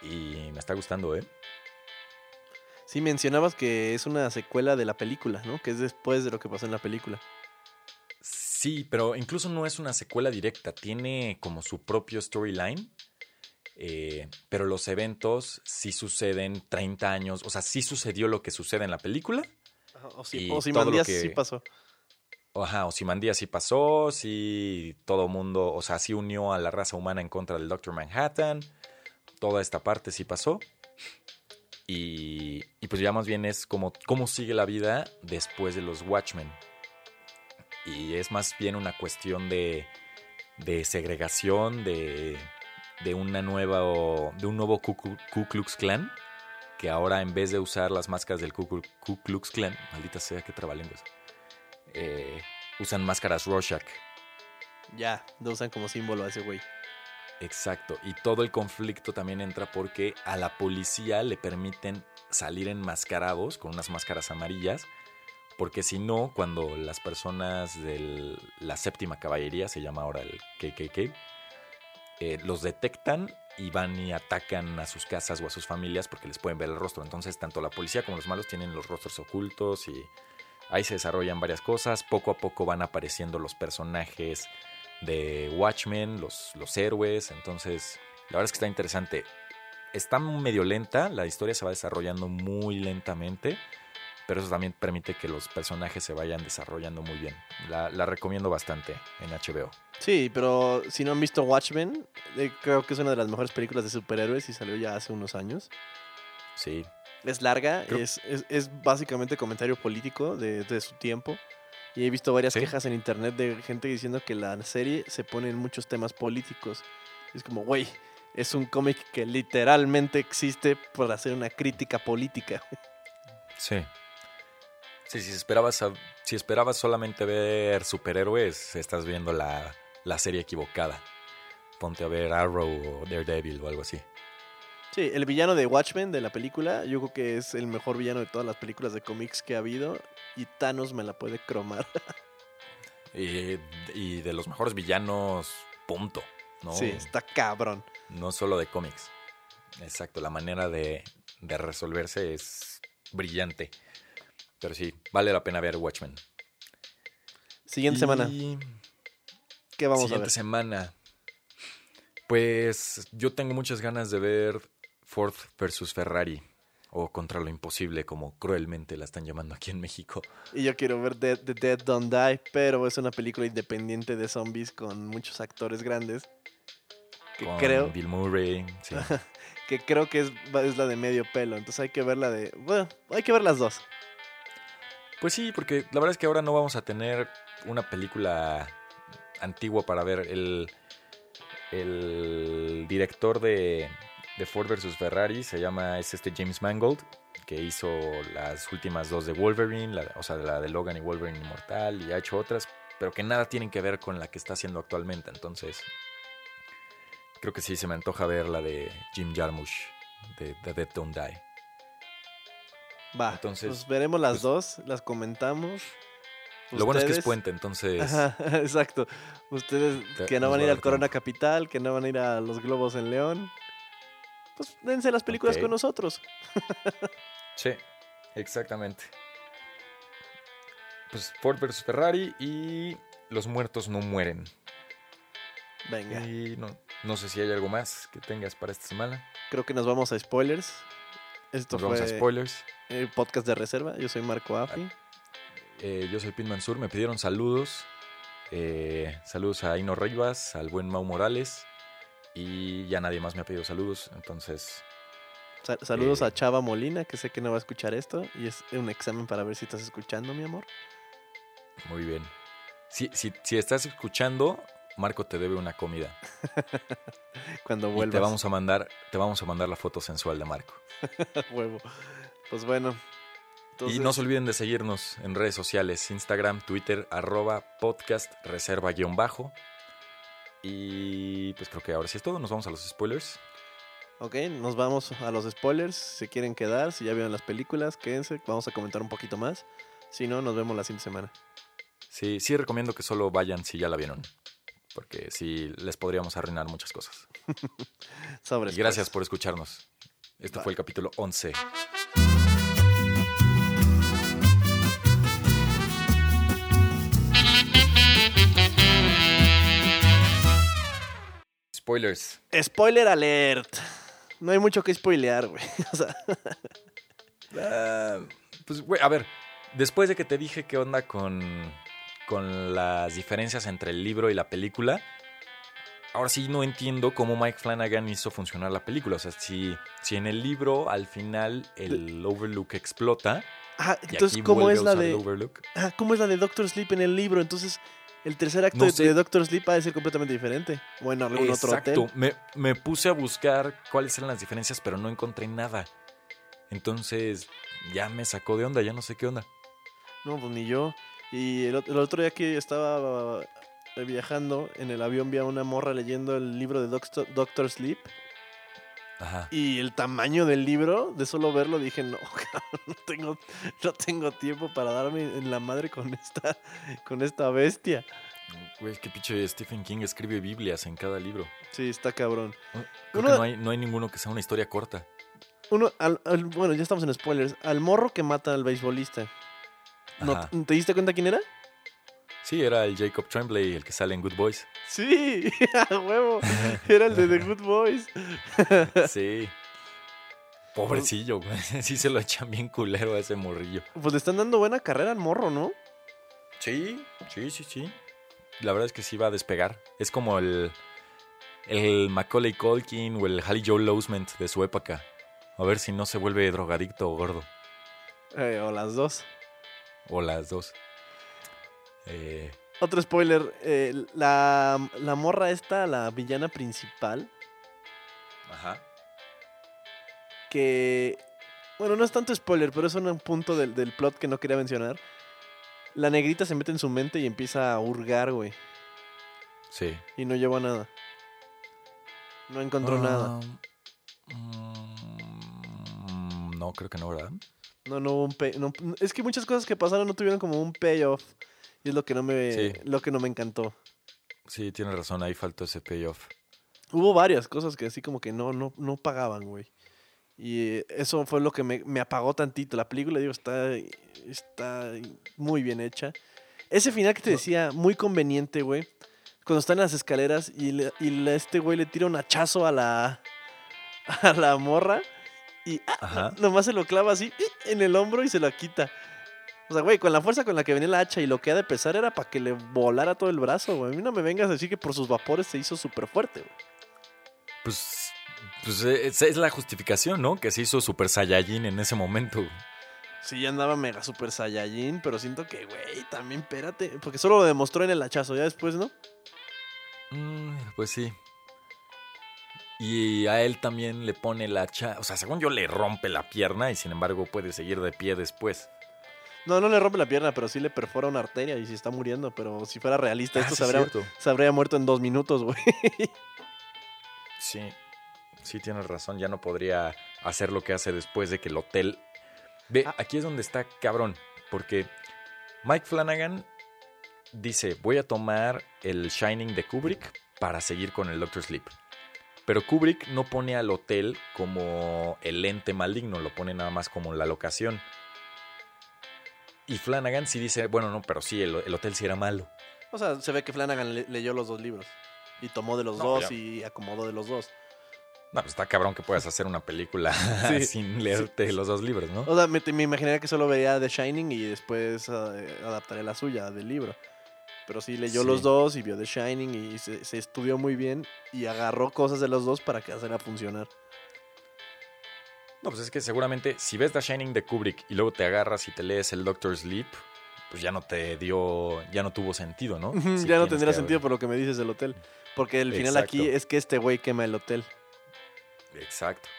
Speaker 2: Y me está gustando, ¿eh?
Speaker 1: Sí, mencionabas que es una secuela de la película, ¿no? Que es después de lo que pasó en la película.
Speaker 2: Sí, pero incluso no es una secuela directa, tiene como su propio storyline, eh, pero los eventos sí suceden 30 años, o sea, sí sucedió lo que sucede en la película,
Speaker 1: O si,
Speaker 2: Y
Speaker 1: o si
Speaker 2: todo lo
Speaker 1: Mandías
Speaker 2: que-
Speaker 1: sí pasó.
Speaker 2: ajá, o si Mandía sí pasó, sí todo mundo, o sea, sí unió a la raza humana en contra del Doctor Manhattan, toda esta parte sí pasó. Y, y pues ya más bien es como cómo sigue la vida después de los Watchmen. Y es más bien una cuestión de, de segregación, de, de una nueva o- de un nuevo Ku, Ku- Ku Klux Klan, que ahora en vez de usar las máscaras del Ku, Ku- Ku Klux Klan, maldita sea que trabalenguas, eh, usan máscaras Rorschach.
Speaker 1: Ya, lo usan como símbolo a ese güey.
Speaker 2: Exacto, y todo el conflicto también entra porque a la policía le permiten salir enmascarados con unas máscaras amarillas, porque si no, cuando las personas de la séptima caballería, se llama ahora el KKK, eh, los detectan y van y atacan a sus casas o a sus familias porque les pueden ver el rostro. Entonces, tanto la policía como los malos tienen los rostros ocultos y ahí se desarrollan varias cosas. Poco a poco van apareciendo los personajes de Watchmen, los, los héroes. Entonces, la verdad es que está interesante. Está medio lenta, la historia se va desarrollando muy lentamente, pero eso también permite que los personajes se vayan desarrollando muy bien. La, la recomiendo bastante en HBO.
Speaker 1: Sí, pero si no han visto Watchmen, eh, creo que es una de las mejores películas de superhéroes y salió ya hace unos años.
Speaker 2: Sí,
Speaker 1: Es larga,
Speaker 2: Creo-
Speaker 1: es, es, es básicamente comentario político de, de su tiempo. Y he visto varias
Speaker 2: Sí.
Speaker 1: quejas en internet de gente diciendo que la serie se pone en muchos temas políticos. Es como, güey, es un cómic que literalmente existe por hacer una crítica política.
Speaker 2: sí. Sí, si esperabas, a- si esperabas solamente ver superhéroes, estás viendo la, la serie equivocada. Ponte a ver Arrow o Daredevil o algo así.
Speaker 1: Sí, el villano de Watchmen de la película, yo creo que es el mejor villano de todas las películas de cómics que ha habido. Y Thanos me la puede cromar.
Speaker 2: Y, y de los mejores villanos, punto. ¿no?
Speaker 1: Sí, está cabrón.
Speaker 2: No solo de cómics. Exacto, la manera de, de resolverse es brillante. Pero sí, vale la pena ver Watchmen.
Speaker 1: Siguiente semana, ¿qué vamos
Speaker 2: siguiente
Speaker 1: a ver?
Speaker 2: semana. Pues yo tengo muchas ganas de ver Ford versus Ferrari. O contra lo imposible, como cruelmente la están llamando aquí en México.
Speaker 1: Y yo quiero ver Dead, The Dead Don't Die, pero es una película independiente de zombies con muchos actores grandes. Que
Speaker 2: con
Speaker 1: creo,
Speaker 2: Bill Murray. sí.
Speaker 1: que creo que es, es la de medio pelo. Entonces hay que ver la de. Bueno, hay que ver las dos.
Speaker 2: Pues sí, porque la verdad es que ahora no vamos a tener una película antigua para ver. El, el director de, de Ford vs. Ferrari se llama, es este James Mangold, que hizo las últimas dos de Wolverine, la- o sea, la de Logan y Wolverine Inmortal, y ha hecho otras, pero que nada tienen que ver con la que está haciendo actualmente. Entonces, creo que sí se me antoja ver la de Jim Jarmusch, de The Dead Don't Die.
Speaker 1: Va.
Speaker 2: Entonces,
Speaker 1: pues veremos las
Speaker 2: pues-
Speaker 1: dos, las comentamos.
Speaker 2: Lo bueno es que es puente, entonces...
Speaker 1: Ajá, exacto. Ustedes
Speaker 2: Te-
Speaker 1: que no van a ir al Corona
Speaker 2: tiempo.
Speaker 1: Capital, que no van a ir a los Globos en León, pues dense las películas con nosotros.
Speaker 2: Sí, exactamente. Pues Ford versus Ferrari y los muertos no mueren.
Speaker 1: Venga,
Speaker 2: Y no, no sé si hay algo más que tengas para esta semana.
Speaker 1: creo que nos vamos a spoilers. Esto
Speaker 2: Nos vamos a
Speaker 1: fue
Speaker 2: spoilers.
Speaker 1: el podcast de reserva. Yo soy Marco Afi.
Speaker 2: Eh, yo soy Pin Mansur, me pidieron saludos. Eh, saludos a Ino Rivas, al buen Mau Morales. Y ya nadie más me ha pedido saludos. Entonces,
Speaker 1: Sa- saludos
Speaker 2: Eh.
Speaker 1: a Chava Molina, que sé que no va a escuchar esto. Y es un examen para ver si estás escuchando, mi amor.
Speaker 2: muy bien. Si, si, si estás escuchando, Marco te debe una comida.
Speaker 1: Cuando
Speaker 2: Y
Speaker 1: vuelvas.
Speaker 2: te vamos a mandar, te vamos a mandar la foto sensual de Marco.
Speaker 1: Huevo. Pues bueno.
Speaker 2: Y no se olviden de seguirnos en redes sociales, Instagram, Twitter, arroba podcast reserva guion bajo. Y pues creo que ahora sí es todo, nos vamos a los spoilers.
Speaker 1: Ok, nos vamos a los spoilers. Si quieren quedar, si ya vieron las películas, quédense. Vamos a comentar un poquito más. Si no, nos vemos la siguiente semana.
Speaker 2: Sí, sí recomiendo que solo vayan si ya la vieron, porque sí les podríamos arruinar muchas cosas.
Speaker 1: Sobres.
Speaker 2: Y gracias
Speaker 1: pues.
Speaker 2: por escucharnos. Este
Speaker 1: Bye.
Speaker 2: fue el capítulo 11. Spoilers.
Speaker 1: Spoiler alert. No hay mucho que spoilear, güey. O sea,
Speaker 2: Ah, pues, güey, a ver, después de que te dije qué onda con, con las diferencias entre el libro y la película, ahora sí no entiendo cómo Mike Flanagan hizo funcionar la película. O sea, si, si en el libro al final el Overlook explota,
Speaker 1: ah,
Speaker 2: y
Speaker 1: entonces,
Speaker 2: aquí
Speaker 1: ¿cómo es la de.
Speaker 2: Overlook.
Speaker 1: ¿Cómo es la de Doctor Sleep en el libro? Entonces, el tercer acto
Speaker 2: No
Speaker 1: de- Doctor Sleep ha de ser completamente diferente. Bueno, algún otro
Speaker 2: Exacto,
Speaker 1: hotel.
Speaker 2: me, me puse a buscar cuáles eran las diferencias, pero no encontré nada. Entonces ya me sacó de onda, ya no sé qué onda.
Speaker 1: No, pues ni yo. Y el, el otro día que estaba eh, viajando en el avión vi a una morra leyendo el libro de Doctor, Doctor Sleep.
Speaker 2: Ajá.
Speaker 1: Y el tamaño del libro, de solo verlo, dije, no, cabrón, no tengo, no tengo tiempo para darme en la madre con esta, con esta bestia.
Speaker 2: Güey, qué pinche Stephen King escribe Biblias en cada libro.
Speaker 1: Sí, está cabrón.
Speaker 2: Creo
Speaker 1: Uno-
Speaker 2: que no hay, no hay ninguno que sea una historia corta.
Speaker 1: Uno, al- al- bueno, ya estamos en spoilers. Al morro que mata al beisbolista. ¿No. ¿Te diste cuenta quién era?
Speaker 2: Sí, era el Jacob Tremblay, el que sale en Good Boys.
Speaker 1: Sí, a huevo. Era el de The Good Boys.
Speaker 2: Sí. Pobrecillo, güey. Sí se lo echan bien culero a ese morrillo.
Speaker 1: Pues le están dando buena carrera al morro, ¿no?
Speaker 2: Sí, sí, sí, sí. La verdad es que sí va a despegar. Es como el, el Macaulay Culkin o el Hallie Joe Losment de su época. A ver si no se vuelve drogadicto o gordo.
Speaker 1: Eh, o las dos.
Speaker 2: O las dos. Eh,
Speaker 1: Otro spoiler. eh, la, la morra esta, la villana principal,
Speaker 2: ajá.
Speaker 1: que... Bueno, no es tanto spoiler, pero es un punto del, del plot que no quería mencionar. La negrita se mete en su mente y empieza a hurgar, güey.
Speaker 2: Sí.
Speaker 1: Y no lleva nada. No encontró nada.
Speaker 2: Ah, mm, No, creo que no, ¿verdad?
Speaker 1: No, no hubo un pay- no- es que muchas cosas que pasaron no tuvieron como un payoff. Y es lo que no me,
Speaker 2: Sí.
Speaker 1: lo que no me encantó.
Speaker 2: Sí, tienes razón, ahí faltó ese payoff.
Speaker 1: Hubo varias cosas que así como que no, no, no pagaban, güey. Y eso fue lo que me, me apagó tantito. La película, digo, está, está muy bien hecha. Ese final que te decía, muy conveniente, güey. Cuando está en las escaleras y, le- y le- este güey le tira un hachazo a la, a la morra. Y ah, nomás se lo clava así. En el hombro y se lo quita. O sea, güey, con la fuerza con la que venía la hacha y lo que ha de pesar era para que le volara todo el brazo, güey. A mí no me vengas a decir que por sus vapores se hizo súper fuerte, güey.
Speaker 2: Pues, pues eh, esa es la justificación, ¿no? Que se hizo Super Saiyajin en ese momento.
Speaker 1: Sí, ya andaba mega super saiyajin, pero siento que, güey, también espérate. Porque solo lo demostró en el hachazo, ya después, ¿no?
Speaker 2: Mm, pues sí. Y a él también le pone la hacha. O sea, según yo, le rompe la pierna y sin embargo puede seguir de pie después.
Speaker 1: No, no le rompe la pierna, pero sí le perfora una arteria y sí está muriendo. Pero si fuera realista,
Speaker 2: Ah,
Speaker 1: esto
Speaker 2: sí,
Speaker 1: se, habría,
Speaker 2: cierto.
Speaker 1: se habría muerto en dos minutos, güey.
Speaker 2: Sí, sí tienes razón. Ya no podría hacer lo que hace después de que el hotel. Ve,
Speaker 1: Ah.
Speaker 2: aquí es donde está cabrón. Porque Mike Flanagan dice: Voy a tomar el Shining de Kubrick para seguir con el Doctor Sleep. Pero Kubrick no pone al hotel como el ente maligno, lo pone nada más como la locación. Y Flanagan sí dice: Bueno, no, pero sí, el, el hotel sí era malo.
Speaker 1: O sea, se ve que Flanagan le- leyó los dos libros. Y tomó de los
Speaker 2: No,
Speaker 1: dos
Speaker 2: ya.
Speaker 1: y acomodó de los dos.
Speaker 2: No, pues está cabrón que puedas hacer una película
Speaker 1: Sí,
Speaker 2: sin leerte los dos libros, ¿no?
Speaker 1: O sea, me, me imaginaría que solo veía The Shining y después eh, adaptaré la suya del libro. Pero sí leyó
Speaker 2: Sí.
Speaker 1: los dos y vio The Shining y se, se estudió muy bien y agarró cosas de los dos para que hacerla funcionar.
Speaker 2: No, pues es que seguramente si ves The Shining de Kubrick y luego te agarras y te lees el Doctor Sleep, pues ya no te dio, ya no tuvo sentido, ¿no?
Speaker 1: Ya no tendría sentido por lo que me dices del hotel. Porque el final aquí es que este güey quema el hotel.
Speaker 2: Exacto.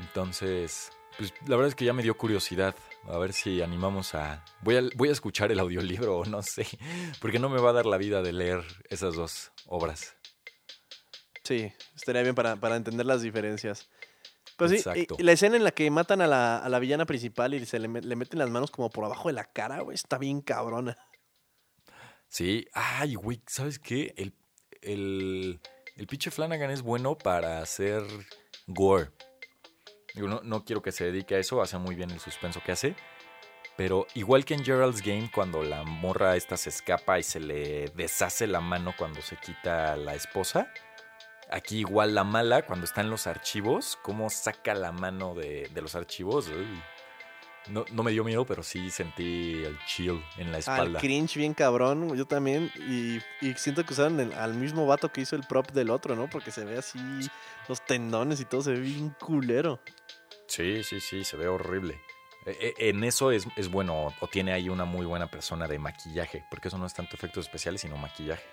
Speaker 2: Entonces, pues la verdad es que ya me dio curiosidad. A ver si animamos a... Voy a, voy a escuchar el audiolibro o no sé, porque no me va a dar la vida de leer esas dos obras.
Speaker 1: Sí, estaría bien para, para entender las diferencias. Pues sí,
Speaker 2: Exacto.
Speaker 1: y la escena en la que matan a la, a la villana principal y se le, le meten las manos como por abajo de la cara, güey, está bien cabrona.
Speaker 2: Sí, ay, güey, ¿sabes qué? El, el, el pinche Flanagan es bueno para hacer gore. Digo, no, no quiero que se dedique a eso, hace muy bien el suspenso que hace. Pero igual que en Gerald's Game, cuando la morra esta se escapa y se le deshace la mano cuando se quita la esposa. Aquí igual la mala, cuando está en los archivos, cómo saca la mano de, de los archivos. Uy. No, no me dio miedo, pero sí sentí el chill en la
Speaker 1: Al
Speaker 2: espalda.
Speaker 1: cringe bien cabrón, yo también. Y, y siento que usaron el- al mismo vato que hizo el prop del otro, ¿no? Porque se ve así los tendones y todo, se ve bien culero.
Speaker 2: Sí, sí, sí, se ve horrible. E- e- En eso es, es bueno, o tiene ahí una muy buena persona de maquillaje, porque eso no es tanto efectos especiales, sino maquillaje.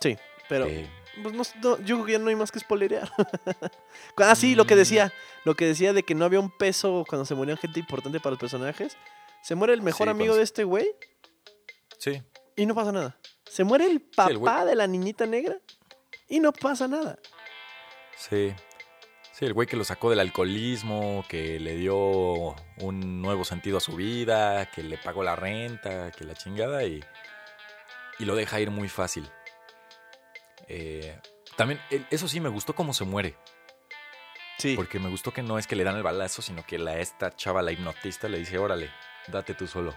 Speaker 1: Sí, pero
Speaker 2: Eh,
Speaker 1: pues, no, no, yo creo que ya no hay más que spoilerear. ah, sí, lo que
Speaker 2: Mm.
Speaker 1: decía, lo que decía de que no había un peso cuando se morían gente importante para los personajes. Se muere el mejor
Speaker 2: Sí,
Speaker 1: amigo
Speaker 2: cuando
Speaker 1: de este güey
Speaker 2: sí,
Speaker 1: y no pasa nada. Se muere el papá
Speaker 2: el
Speaker 1: de la niñita negra y no pasa nada.
Speaker 2: sí. Sí, el güey que lo sacó del alcoholismo, que le dio un nuevo sentido a su vida, que le pagó la renta, que la chingada y, y lo deja ir muy fácil. Eh, también, eso sí, me gustó cómo se muere.
Speaker 1: Sí.
Speaker 2: Porque me gustó que no es que le dan el balazo, sino que la, esta chava, la hipnotista, le dice, órale, date tú solo.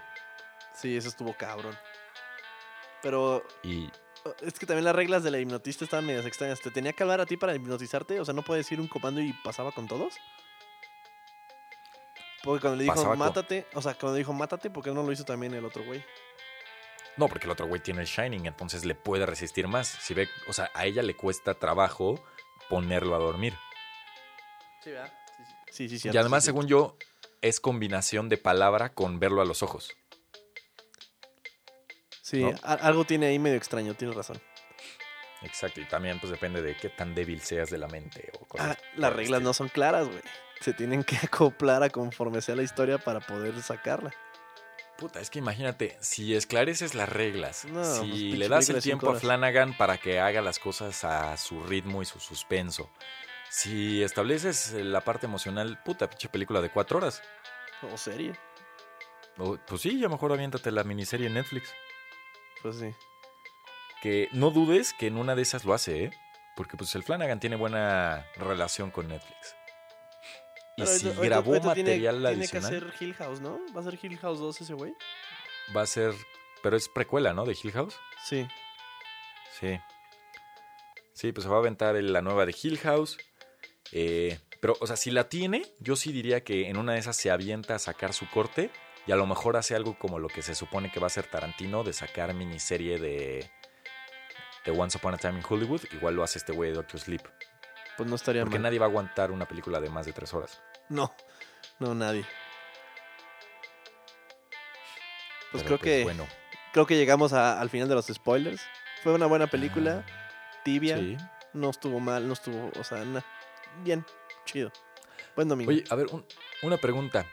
Speaker 1: Sí, eso estuvo cabrón. Pero
Speaker 2: Y
Speaker 1: es que también las reglas de la hipnotista estaban medias extrañas. ¿Te tenía que hablar a ti para hipnotizarte? O sea, ¿no puedes decir un comando y pasaba con todos? Porque cuando le dijo
Speaker 2: Pasaba con-
Speaker 1: mátate, o sea, cuando dijo mátate, ¿por qué no lo hizo también el otro güey?
Speaker 2: no, porque el otro güey tiene el Shining, entonces le puede resistir más. Si ve, o sea, a ella le cuesta trabajo ponerlo a dormir.
Speaker 1: Sí, ¿verdad? Sí, sí, sí.
Speaker 2: y
Speaker 1: cierto,
Speaker 2: además,
Speaker 1: sí,
Speaker 2: según yo, es combinación de palabra con verlo a los ojos.
Speaker 1: Sí,
Speaker 2: ¿no?
Speaker 1: a- algo tiene ahí medio extraño, tienes razón.
Speaker 2: Exacto, y también pues depende de qué tan débil seas de la mente o cosas.
Speaker 1: Ah, las reglas no son claras, güey. Se tienen que acoplar a conforme sea la historia para poder sacarla.
Speaker 2: Puta, es que imagínate, si esclareces las reglas,
Speaker 1: No, pues,
Speaker 2: si le das el tiempo a. Flanagan para que haga las cosas a su ritmo y su suspenso, Si estableces la parte emocional, puta, pinche película de cuatro horas.
Speaker 1: O serie.
Speaker 2: O, pues sí, ya mejor aviéntate la miniserie en Netflix.
Speaker 1: Pues sí.
Speaker 2: Que no dudes que en una de esas lo hace, ¿eh? Porque pues el Flanagan tiene buena relación con Netflix. Y
Speaker 1: Pero
Speaker 2: si
Speaker 1: ahorita-
Speaker 2: grabó
Speaker 1: ahorita tiene-
Speaker 2: material
Speaker 1: tiene,
Speaker 2: adicional,
Speaker 1: que hacer Hill House, ¿no? ¿Va a ser Hill House 2 ese güey?
Speaker 2: va a ser... Pero es precuela, ¿no? De Hill House.
Speaker 1: Sí.
Speaker 2: Sí. Sí, pues se va a aventar la nueva de Hill House. Eh, pero, o sea, si la tiene, yo sí diría que en una de esas se avienta a sacar su corte y a lo mejor hace algo como lo que se supone que va a hacer Tarantino de sacar miniserie de, de Once Upon a Time in Hollywood. Igual lo hace este güey de Doctor Sleep.
Speaker 1: Pues no estaría
Speaker 2: Porque
Speaker 1: mal.
Speaker 2: nadie va a aguantar una película de más de tres horas.
Speaker 1: No. No, nadie. Pues
Speaker 2: Pero,
Speaker 1: creo que
Speaker 2: Bueno,
Speaker 1: creo que llegamos a- al final de los spoilers. Fue una buena película, tibia,
Speaker 2: sí.
Speaker 1: no estuvo mal, no estuvo, o sea, na- bien, chido. Buen domingo.
Speaker 2: Oye, a ver, un- una pregunta.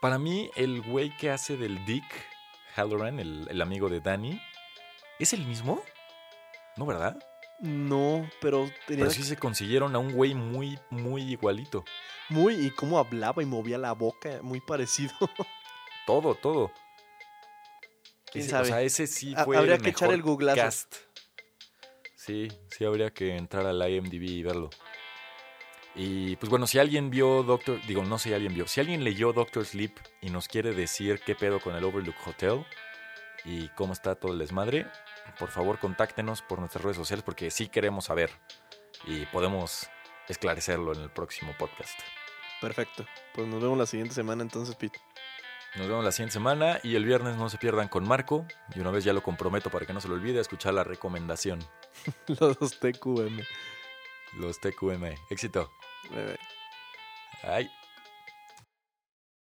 Speaker 2: Para mí, el güey que hace del Dick Halloran, el, el amigo de Danny, ¿es el mismo? ¿No, verdad?
Speaker 1: no, pero tenía
Speaker 2: Pero sí se consiguieron a un güey muy, muy igualito.
Speaker 1: muy y cómo hablaba y movía la boca, muy parecido.
Speaker 2: Todo, todo.
Speaker 1: ¿Quién
Speaker 2: Ese-
Speaker 1: sabe?
Speaker 2: O sea, ese sí fue
Speaker 1: habría
Speaker 2: el
Speaker 1: que echar el googlazo.
Speaker 2: cast. Sí, sí habría que entrar al IMDb y verlo. Y pues bueno, si alguien vio Doctor, digo, no sé si alguien vio, si alguien leyó Doctor Sleep y nos quiere decir qué pedo con el Overlook Hotel y cómo está todo el desmadre, por favor contáctenos por nuestras redes sociales porque sí queremos saber y podemos esclarecerlo en el próximo podcast.
Speaker 1: Perfecto. Pues nos vemos la siguiente semana entonces, Pete.
Speaker 2: Nos vemos la siguiente semana y el viernes no se pierdan con Marco. Y una vez ya lo comprometo para que no se lo olvide escuchar la recomendación.
Speaker 1: Los TQM.
Speaker 2: Los TQM. Éxito.
Speaker 1: Bye, bye.
Speaker 2: Ay.